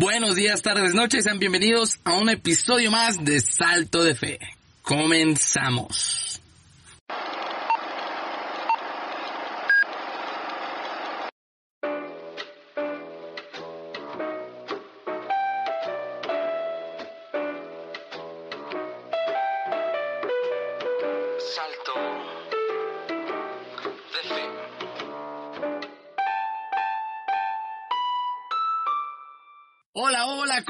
Buenos días, tardes, noches, sean bienvenidos a un episodio más de Salto de Fe. Comenzamos.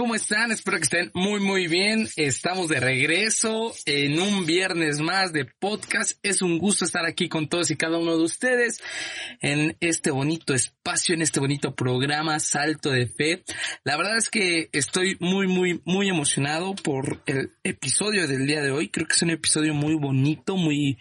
¿Cómo están? Espero que estén muy, muy bien. Estamos de regreso en un viernes más de podcast. Es un gusto estar aquí con todos y cada uno de ustedes en este bonito espacio, en este bonito programa Salto de Fe. La verdad es que estoy muy, muy, muy emocionado por el episodio del día de hoy. Creo que es un episodio muy bonito, muy,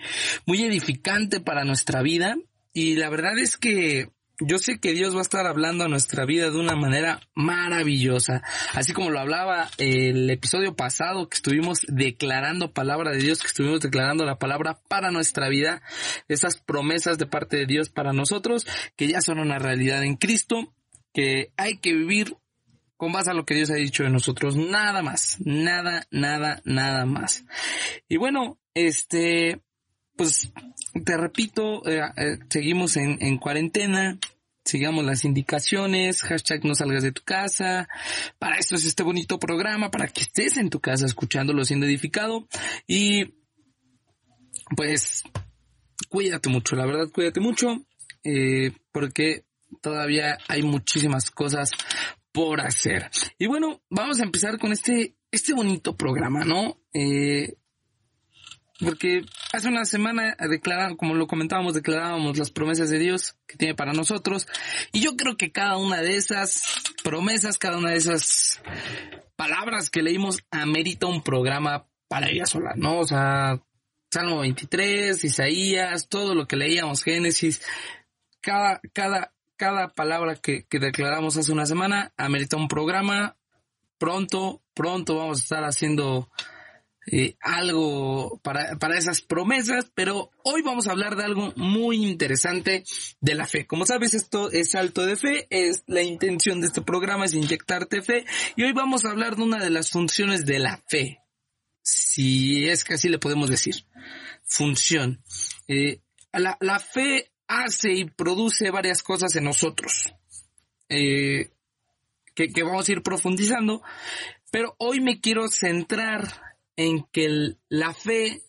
muy edificante para nuestra vida. Y la verdad es que yo sé que Dios va a estar hablando a nuestra vida de una manera maravillosa. Así como lo hablaba el episodio pasado que estuvimos declarando palabra de Dios, que estuvimos declarando la palabra para nuestra vida, esas promesas de parte de Dios para nosotros, que ya son una realidad en Cristo, que hay que vivir con base a lo que Dios ha dicho de nosotros. Nada más, nada, nada, nada más. Y bueno, este, pues te repito, eh, eh, seguimos en, en, cuarentena, sigamos las indicaciones, hashtag no salgas de tu casa, para eso es este bonito programa, para que estés en tu casa escuchándolo siendo edificado y pues cuídate mucho, la verdad cuídate mucho, eh, porque todavía hay muchísimas cosas por hacer. Y bueno, vamos a empezar con este, este bonito programa, ¿no? Eh, porque hace una semana declararon, como lo comentábamos, declarábamos las promesas de Dios que tiene para nosotros. Y yo creo que cada una de esas promesas, cada una de esas palabras que leímos amerita un programa para ella sola, ¿no? O sea, Salmo 23, Isaías, todo lo que leíamos, Génesis, cada, cada, cada palabra que, que declaramos hace una semana amerita un programa. Pronto, pronto vamos a estar haciendo eh, algo para, para esas promesas, pero hoy vamos a hablar de algo muy interesante de la fe. Como sabes, esto es alto de fe, es la intención de este programa es inyectarte fe y hoy vamos a hablar de una de las funciones de la fe. Si es que así le podemos decir. Función. Eh, la, la, fe hace y produce varias cosas en nosotros. Eh, que, que vamos a ir profundizando. Pero hoy me quiero centrar en que la fe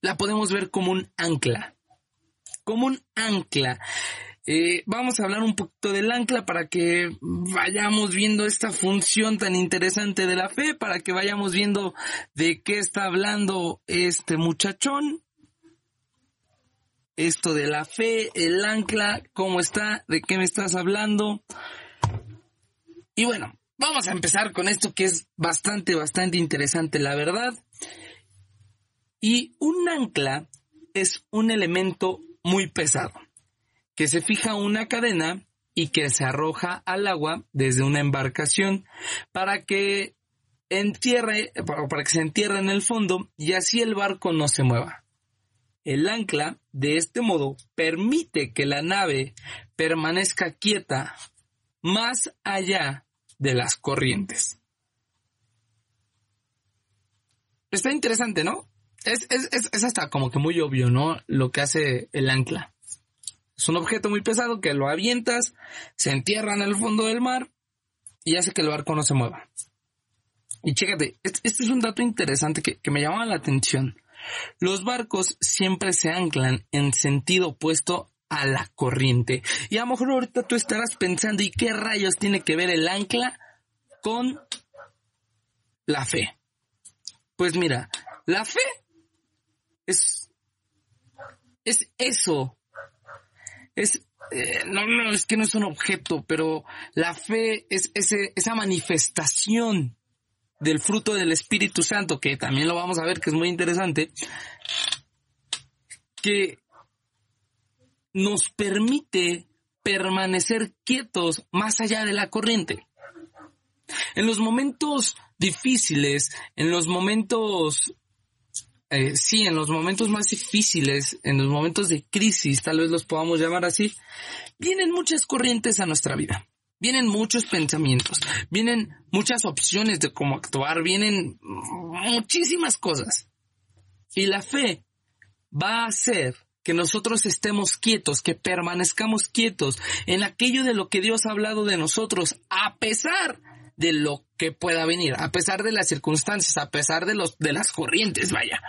la podemos ver como un ancla, como un ancla. Eh, vamos a hablar un poquito del ancla para que vayamos viendo esta función tan interesante de la fe, para que vayamos viendo de qué está hablando este muchachón. Esto de la fe, el ancla, cómo está, de qué me estás hablando. Y bueno, Vamos a empezar con esto que es bastante, bastante interesante, la verdad. Y un ancla es un elemento muy pesado, que se fija una cadena y que se arroja al agua desde una embarcación para que entierre, para que se entierre en el fondo y así el barco no se mueva. El ancla, de este modo, permite que la nave permanezca quieta más allá de las corrientes. Está interesante, ¿no? Es, es, es, hasta como que muy obvio, ¿no? Lo que hace el ancla. Es un objeto muy pesado que lo avientas, se entierra en el fondo del mar y hace que el barco no se mueva. Y chécate, este, es un dato interesante que, que me llamaba la atención. Los barcos siempre se anclan en sentido opuesto a la corriente. Y a lo mejor ahorita tú estarás pensando, ¿y qué rayos tiene que ver el ancla con la fe? Pues mira, la fe es, es eso. Es, eh, no, no, es que no es un objeto, pero la fe es ese, esa manifestación del fruto del Espíritu Santo, que también lo vamos a ver, que es muy interesante, que nos permite permanecer quietos más allá de la corriente. En los momentos difíciles, en los momentos, eh, sí, en los momentos más difíciles, en los momentos de crisis, tal vez los podamos llamar así, vienen muchas corrientes a nuestra vida. vienen muchos pensamientos, vienen muchas opciones de cómo actuar, vienen muchísimas cosas. Y la fe va a hacer que nosotros estemos quietos, que permanezcamos quietos en aquello de lo que Dios ha hablado de nosotros, a pesar de lo que pueda venir, a pesar de las circunstancias, a pesar de los, de las corrientes, vaya.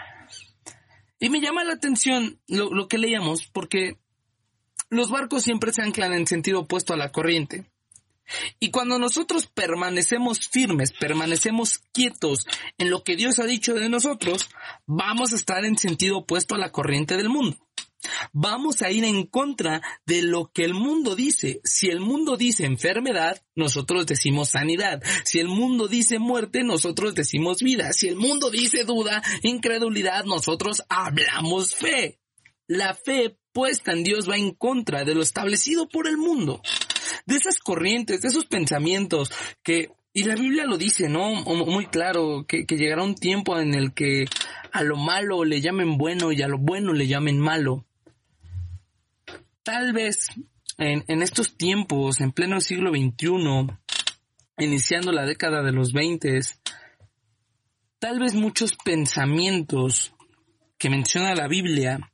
Y me llama la atención lo, lo que leíamos, porque los barcos siempre se anclan en sentido opuesto a la corriente. Y cuando nosotros permanecemos firmes, permanecemos quietos en lo que Dios ha dicho de nosotros, vamos a estar en sentido opuesto a la corriente del mundo. Vamos a ir en contra de lo que el mundo dice. Si el mundo dice enfermedad, nosotros decimos sanidad. Si el mundo dice muerte, nosotros decimos vida. Si el mundo dice duda, incredulidad, nosotros hablamos fe. La fe puesta en Dios va en contra de lo establecido por el mundo de esas corrientes, de esos pensamientos que, y la Biblia lo dice, ¿no? Muy claro, que, llegará un tiempo en el que a lo malo le llamen bueno y a lo bueno le llamen malo. Tal vez en, estos tiempos, en pleno siglo XXI, iniciando la década de los 20, tal vez muchos pensamientos que menciona la Biblia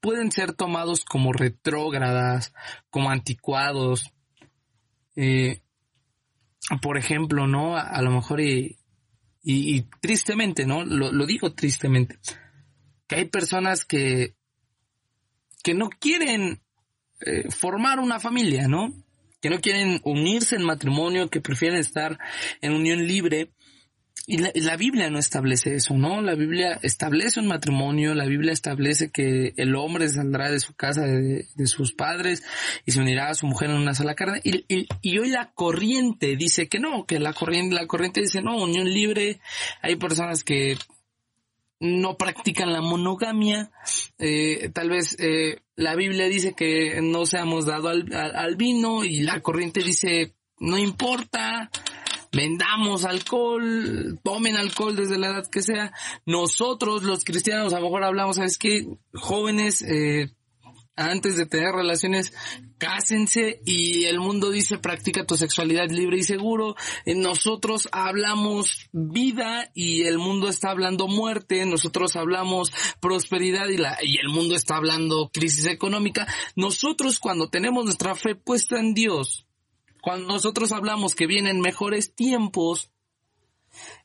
pueden ser tomados como retrógradas, como anticuados. Eh, por ejemplo, ¿no? A, lo mejor y, tristemente, ¿no? Lo, digo tristemente. Que hay personas que, que no quieren eh, formar una familia, ¿no? Que no quieren unirse en matrimonio, que prefieren estar en unión libre y la, Biblia no establece eso, ¿no? La Biblia establece un matrimonio, la Biblia establece que el hombre saldrá de su casa, de, sus padres, y se unirá a su mujer en una sola carne. Y, y, hoy la corriente dice que no, que la corriente, la corriente dice no, unión libre. Hay personas que no practican la monogamia. Eh, tal vez eh, la Biblia dice que no seamos dado al, al vino y la corriente dice no importa vendamos alcohol, tomen alcohol desde la edad que sea. Nosotros, los cristianos, a lo mejor hablamos, ¿sabes qué? Jóvenes, eh, antes de tener relaciones, cásense y el mundo dice practica tu sexualidad libre y seguro. Eh, nosotros hablamos vida y el mundo está hablando muerte. Nosotros hablamos prosperidad y, la, y el mundo está hablando crisis económica. Nosotros cuando tenemos nuestra fe puesta en Dios, cuando nosotros hablamos que vienen mejores tiempos,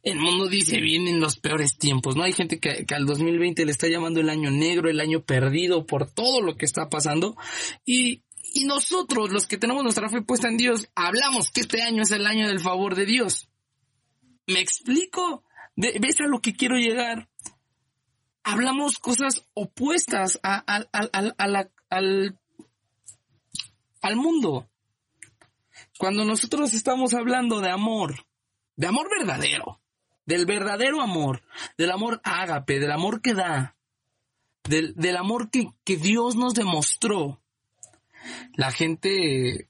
el mundo dice vienen los peores tiempos, ¿no? Hay gente que, al 2020 le está llamando el año negro, el año perdido por todo lo que está pasando. Y, nosotros, los que tenemos nuestra fe puesta en Dios, hablamos que este año es el año del favor de Dios. ¿Me explico? ¿Ves a lo que quiero llegar? Hablamos cosas opuestas al, al mundo. Cuando nosotros estamos hablando de amor, de amor verdadero, del verdadero amor, del amor ágape, del amor que da, del, del amor que, que Dios nos demostró, la gente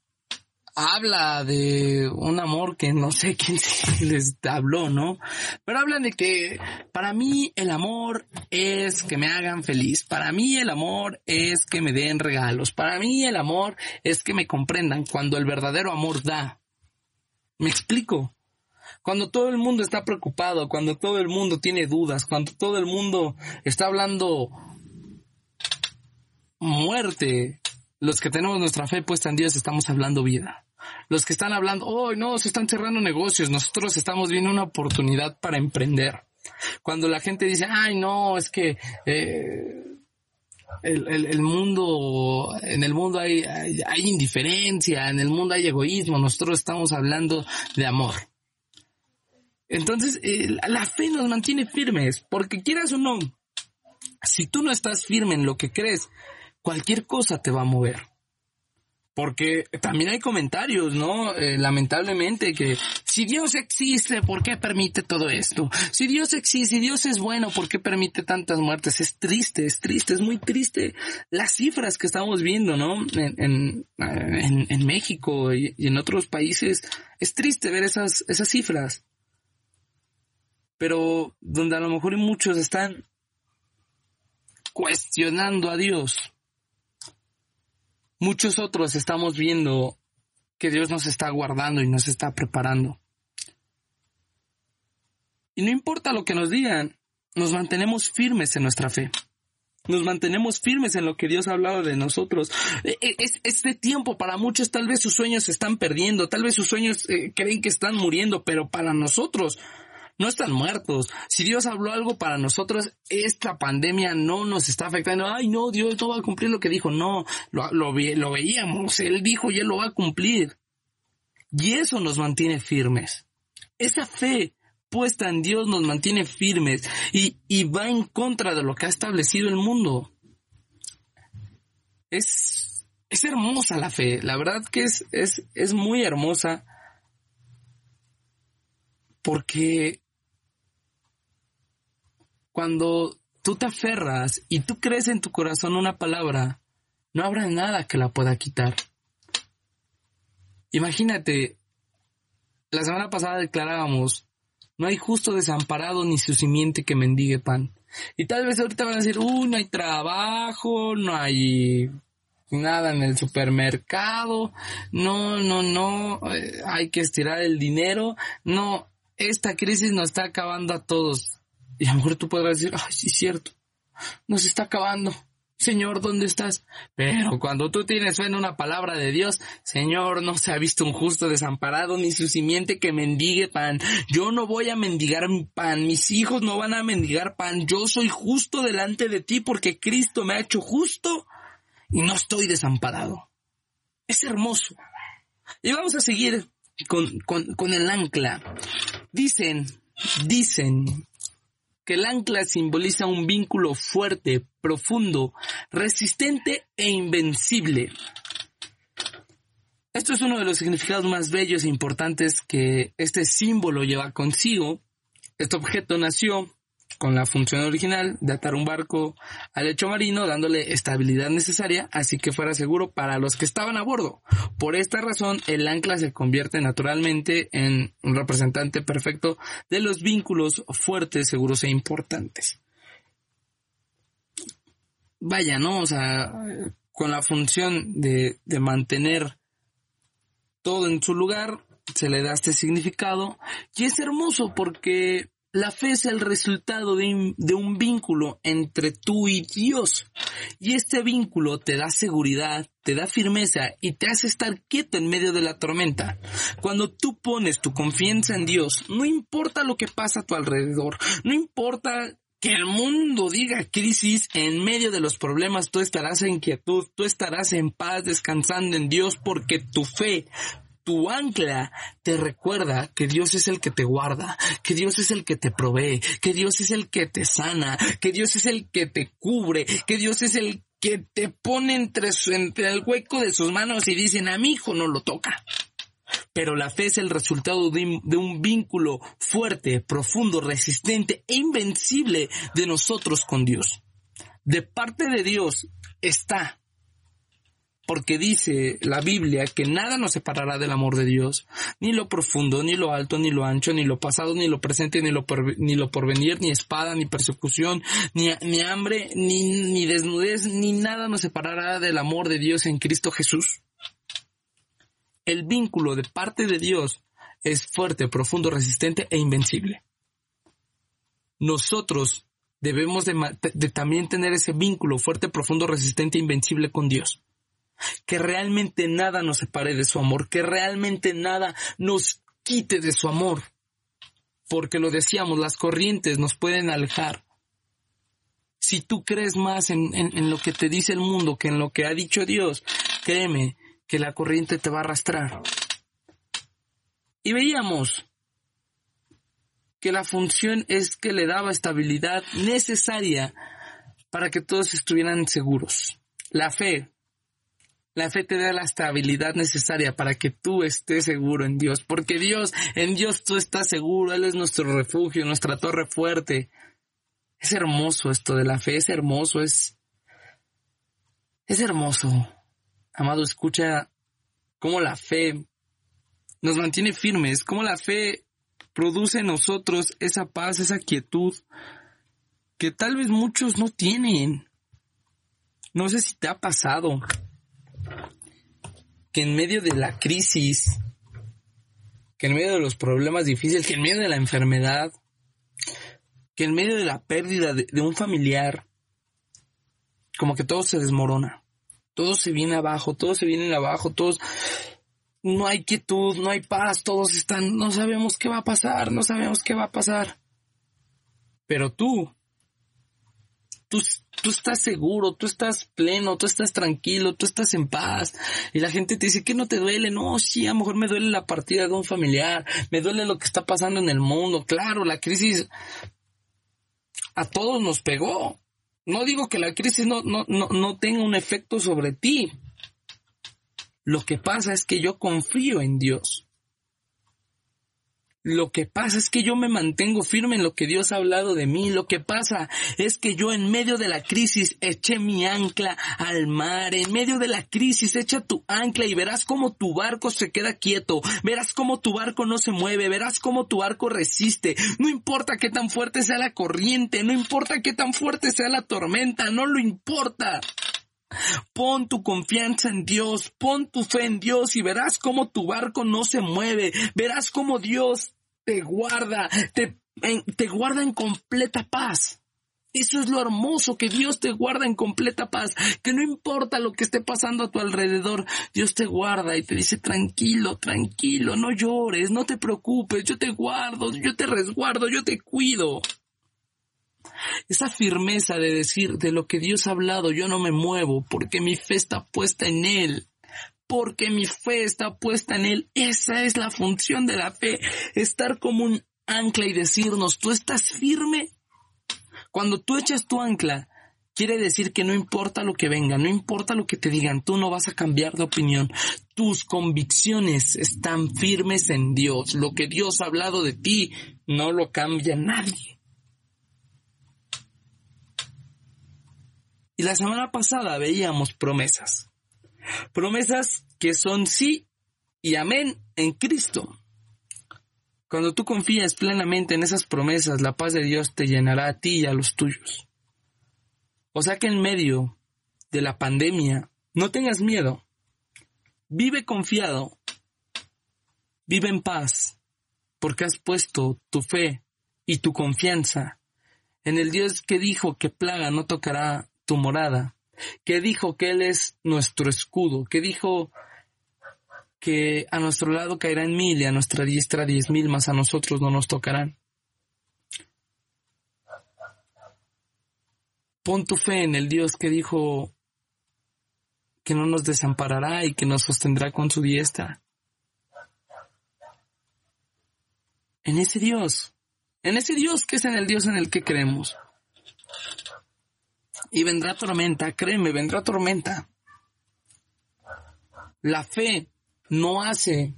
habla de un amor que no sé quién les habló, ¿no? Pero hablan de que para mí el amor es que me hagan feliz. Para mí el amor es que me den regalos. Para mí el amor es que me comprendan cuando el verdadero amor da. ¿Me explico? Cuando todo el mundo está preocupado, cuando todo el mundo tiene dudas, cuando todo el mundo está hablando muerte, los que tenemos nuestra fe puesta en Dios estamos hablando vida los que están hablando, oh, no, se están cerrando negocios, nosotros estamos viendo una oportunidad para emprender. Cuando la gente dice, ay, no, es que eh, el, mundo, en el mundo hay, indiferencia, en el mundo hay egoísmo, nosotros estamos hablando de amor. Entonces, la fe nos mantiene firmes, porque quieras o no, si tú no estás firme en lo que crees, cualquier cosa te va a mover. Porque también hay comentarios, ¿no? Eh, lamentablemente que si Dios existe, ¿por qué permite todo esto? Si Dios existe, si Dios es bueno, ¿por qué permite tantas muertes? Es triste, es triste, es muy triste. Las cifras que estamos viendo, ¿no? En, en, en, México y, y, en otros países, es triste ver esas, esas cifras. Pero donde a lo mejor muchos están cuestionando a Dios Muchos otros estamos viendo que Dios nos está guardando y nos está preparando. Y no importa lo que nos digan, nos mantenemos firmes en nuestra fe. Nos mantenemos firmes en lo que Dios ha hablado de nosotros. Es, este tiempo para muchos tal vez sus sueños se están perdiendo, tal vez sus sueños eh, creen que están muriendo, pero para nosotros no están muertos. Si Dios habló algo para nosotros, esta pandemia no nos está afectando. Ay, no, Dios no va a cumplir lo que dijo. No, lo, lo, lo veíamos. Él dijo y Él lo va a cumplir. Y eso nos mantiene firmes. Esa fe puesta en Dios nos mantiene firmes y, y va en contra de lo que ha establecido el mundo. Es, es hermosa la fe, la verdad que es, es, es muy hermosa porque cuando tú te aferras y tú crees en tu corazón una palabra, no habrá nada que la pueda quitar. Imagínate, la semana pasada declarábamos no hay justo desamparado ni su simiente que mendigue pan. Y tal vez ahorita van a decir, uy, no hay trabajo, no hay nada en el supermercado, no, no, no, eh, hay que estirar el dinero, no, esta crisis nos está acabando a todos. Y a lo mejor tú podrás decir, ay, sí es cierto, nos está acabando. Señor, ¿dónde estás? Pero cuando tú tienes fe en una palabra de Dios, Señor, no se ha visto un justo desamparado ni su simiente que mendigue pan. Yo no voy a mendigar pan, mis hijos no van a mendigar pan. Yo soy justo delante de ti porque Cristo me ha hecho justo y no estoy desamparado. Es hermoso. Y vamos a seguir con, con, con el ancla. Dicen, dicen que el ancla simboliza un vínculo fuerte, profundo, resistente e invencible. Esto es uno de los significados más bellos e importantes que este símbolo lleva consigo. Este objeto nació con la función original de atar un barco al lecho marino dándole estabilidad necesaria así que fuera seguro para los que estaban a bordo. Por esta razón el ancla se convierte naturalmente en un representante perfecto de los vínculos fuertes, seguros e importantes. Vaya, ¿no? O sea, con la función de, de mantener todo en su lugar, se le da este significado y es hermoso porque la fe es el resultado de, un vínculo entre tú y Dios. Y este vínculo te da seguridad, te da firmeza y te hace estar quieto en medio de la tormenta. Cuando tú pones tu confianza en Dios, no importa lo que pasa a tu alrededor, no importa que el mundo diga crisis, en medio de los problemas tú estarás en quietud, tú estarás en paz, descansando en Dios, porque tu fe, tu ancla te recuerda que Dios es el que te guarda, que Dios es el que te provee, que Dios es el que te sana, que Dios es el que te cubre, que Dios es el que te pone entre, entre el hueco de sus manos y dicen a mi hijo no lo toca. Pero la fe es el resultado de un vínculo fuerte, profundo, resistente e invencible de nosotros con Dios. De parte de Dios está porque dice la Biblia que nada nos separará del amor de Dios, ni lo profundo, ni lo alto, ni lo ancho, ni lo pasado, ni lo presente, ni lo, lo porvenir, ni espada, ni persecución, ni, hambre, ni, ni desnudez, ni nada nos separará del amor de Dios en Cristo Jesús. El vínculo de parte de Dios es fuerte, profundo, resistente e invencible. Nosotros debemos de, de también tener ese vínculo fuerte, profundo, resistente e invencible con Dios que realmente nada nos separe de su amor, que realmente nada nos quite de su amor. Porque lo decíamos, las corrientes nos pueden alejar. Si tú crees más en, en, lo que te dice el mundo que en lo que ha dicho Dios, créeme que la corriente te va a arrastrar. Y veíamos que la función es que le daba estabilidad necesaria para que todos estuvieran seguros. La fe, la fe te da la estabilidad necesaria para que tú estés seguro en Dios, porque Dios, en Dios tú estás seguro, Él es nuestro refugio, nuestra torre fuerte. Es hermoso esto de la fe, es hermoso, es, es hermoso. Amado, escucha cómo la fe nos mantiene firmes, cómo la fe produce en nosotros esa paz, esa quietud que tal vez muchos no tienen. No sé si te ha pasado que en medio de la crisis, que en medio de los problemas difíciles, que en medio de la enfermedad, que en medio de la pérdida de, de un familiar, como que todo se desmorona, todo se viene abajo, todo se viene abajo, todos, no hay quietud, no hay paz, todos están, no sabemos qué va a pasar, no sabemos qué va a pasar. Pero tú, tú, tú estás seguro, tú estás pleno, tú estás tranquilo, tú estás en paz. Y la gente te dice que no te duele. No, sí, a lo mejor me duele la partida de un familiar, me duele lo que está pasando en el mundo. Claro, la crisis a todos nos pegó. No digo que la crisis no, no, no, no tenga un efecto sobre ti. Lo que pasa es que yo confío en Dios. Lo que pasa es que yo me mantengo firme en lo que Dios ha hablado de mí. Lo que pasa es que yo en medio de la crisis eché mi ancla al mar. En medio de la crisis echa tu ancla y verás cómo tu barco se queda quieto. Verás cómo tu barco no se mueve. Verás cómo tu barco resiste. No importa qué tan fuerte sea la corriente. No importa qué tan fuerte sea la tormenta. No lo importa. Pon tu confianza en Dios, pon tu fe en Dios y verás cómo tu barco no se mueve, verás cómo Dios te guarda, te, te guarda en completa paz. Eso es lo hermoso, que Dios te guarda en completa paz, que no importa lo que esté pasando a tu alrededor, Dios te guarda y te dice tranquilo, tranquilo, no llores, no te preocupes, yo te guardo, yo te resguardo, yo te cuido. Esa firmeza de decir de lo que Dios ha hablado, yo no me muevo porque mi fe está puesta en Él porque mi fe está puesta en Él. Esa es la función de la fe, estar como un ancla y decirnos, tú estás firme. Cuando tú echas tu ancla, quiere decir que no importa lo que venga, no importa lo que te digan, tú no vas a cambiar de opinión. Tus convicciones están firmes en Dios. Lo que Dios ha hablado de ti no lo cambia nadie. Y la semana pasada veíamos promesas. Promesas que son sí y amén en Cristo. Cuando tú confías plenamente en esas promesas, la paz de Dios te llenará a ti y a los tuyos. O sea que en medio de la pandemia, no tengas miedo. Vive confiado. Vive en paz, porque has puesto tu fe y tu confianza en el Dios que dijo que plaga no tocará tu morada que dijo que Él es nuestro escudo, que dijo que a nuestro lado caerán mil y a nuestra diestra diez mil, más a nosotros no nos tocarán. Pon tu fe en el Dios que dijo que no nos desamparará y que nos sostendrá con su diestra. En ese Dios, en ese Dios que es en el Dios en el que creemos y vendrá tormenta, créeme, vendrá tormenta. La fe no hace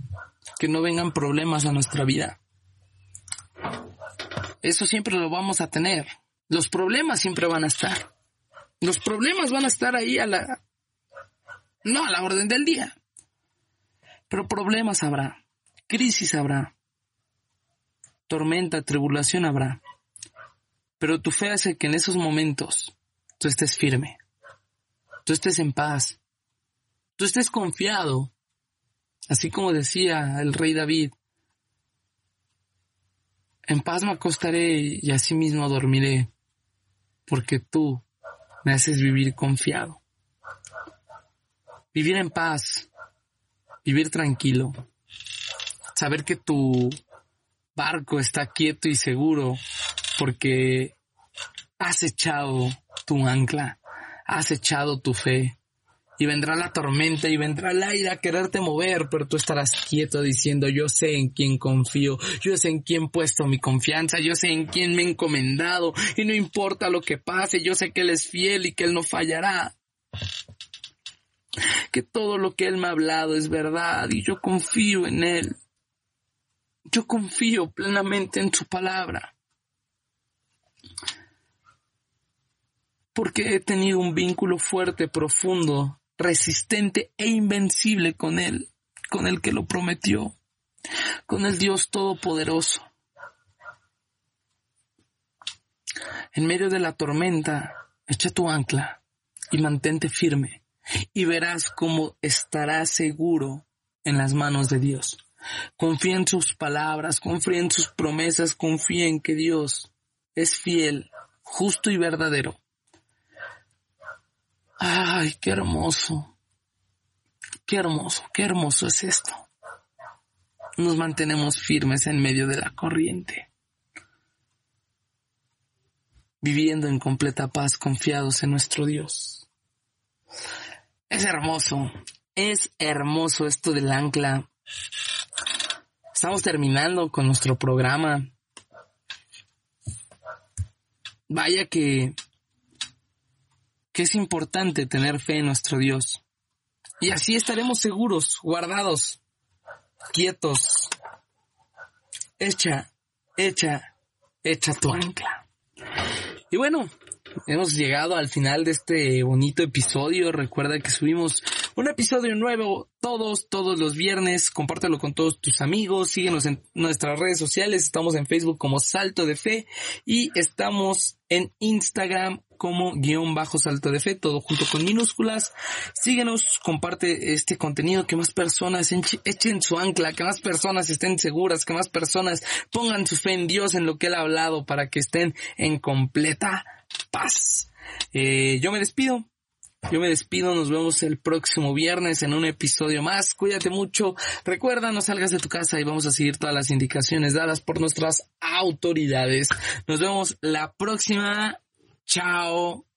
que no vengan problemas a nuestra vida. Eso siempre lo vamos a tener. Los problemas siempre van a estar. Los problemas van a estar ahí a la... No a la orden del día. Pero problemas habrá. Crisis habrá. Tormenta, tribulación habrá. Pero tu fe hace que en esos momentos tú estés firme, tú estés en paz, tú estés confiado, así como decía el rey David, en paz me acostaré y así mismo dormiré, porque tú me haces vivir confiado. Vivir en paz, vivir tranquilo, saber que tu barco está quieto y seguro, porque has echado tu ancla, has echado tu fe. Y vendrá la tormenta y vendrá el aire a quererte mover, pero tú estarás quieto diciendo, yo sé en quién confío, yo sé en quién he puesto mi confianza, yo sé en quién me he encomendado, y no importa lo que pase, yo sé que Él es fiel y que Él no fallará. Que todo lo que Él me ha hablado es verdad y yo confío en Él. Yo confío plenamente en su palabra. Porque he tenido un vínculo fuerte, profundo, resistente e invencible con Él, con el que lo prometió, con el Dios Todopoderoso. En medio de la tormenta, echa tu ancla y mantente firme. y verás cómo estarás seguro en las manos de Dios. Confía en sus palabras, confía en sus promesas, confía en que Dios es fiel, justo y verdadero. Ay, qué hermoso. Qué hermoso, qué hermoso es esto. Nos mantenemos firmes en medio de la corriente, viviendo en completa paz, confiados en nuestro Dios. Es hermoso, es hermoso esto del ancla. Estamos terminando con nuestro programa. Vaya que, que es importante tener fe en nuestro Dios. Y así estaremos seguros, guardados, quietos. Echa, echa, echa tu ancla. Y bueno, hemos llegado al final de este bonito episodio. Recuerda que subimos un episodio nuevo todos, todos los viernes. Compártelo con todos tus amigos. Síguenos en nuestras redes sociales. Estamos en Facebook como Salto de Fe y estamos en Instagram como guion bajo salto de fe, todo junto con minúsculas. Síguenos, comparte este contenido, que más personas echen su ancla, que más personas estén seguras, que más personas pongan su fe en Dios, en lo que Él ha hablado, para que estén en completa paz. Eh, yo me despido. Yo me despido, nos vemos el próximo viernes en un episodio más. Cuídate mucho. Recuerda, no salgas de tu casa y vamos a seguir todas las indicaciones dadas por nuestras autoridades. Nos vemos la próxima. Chao.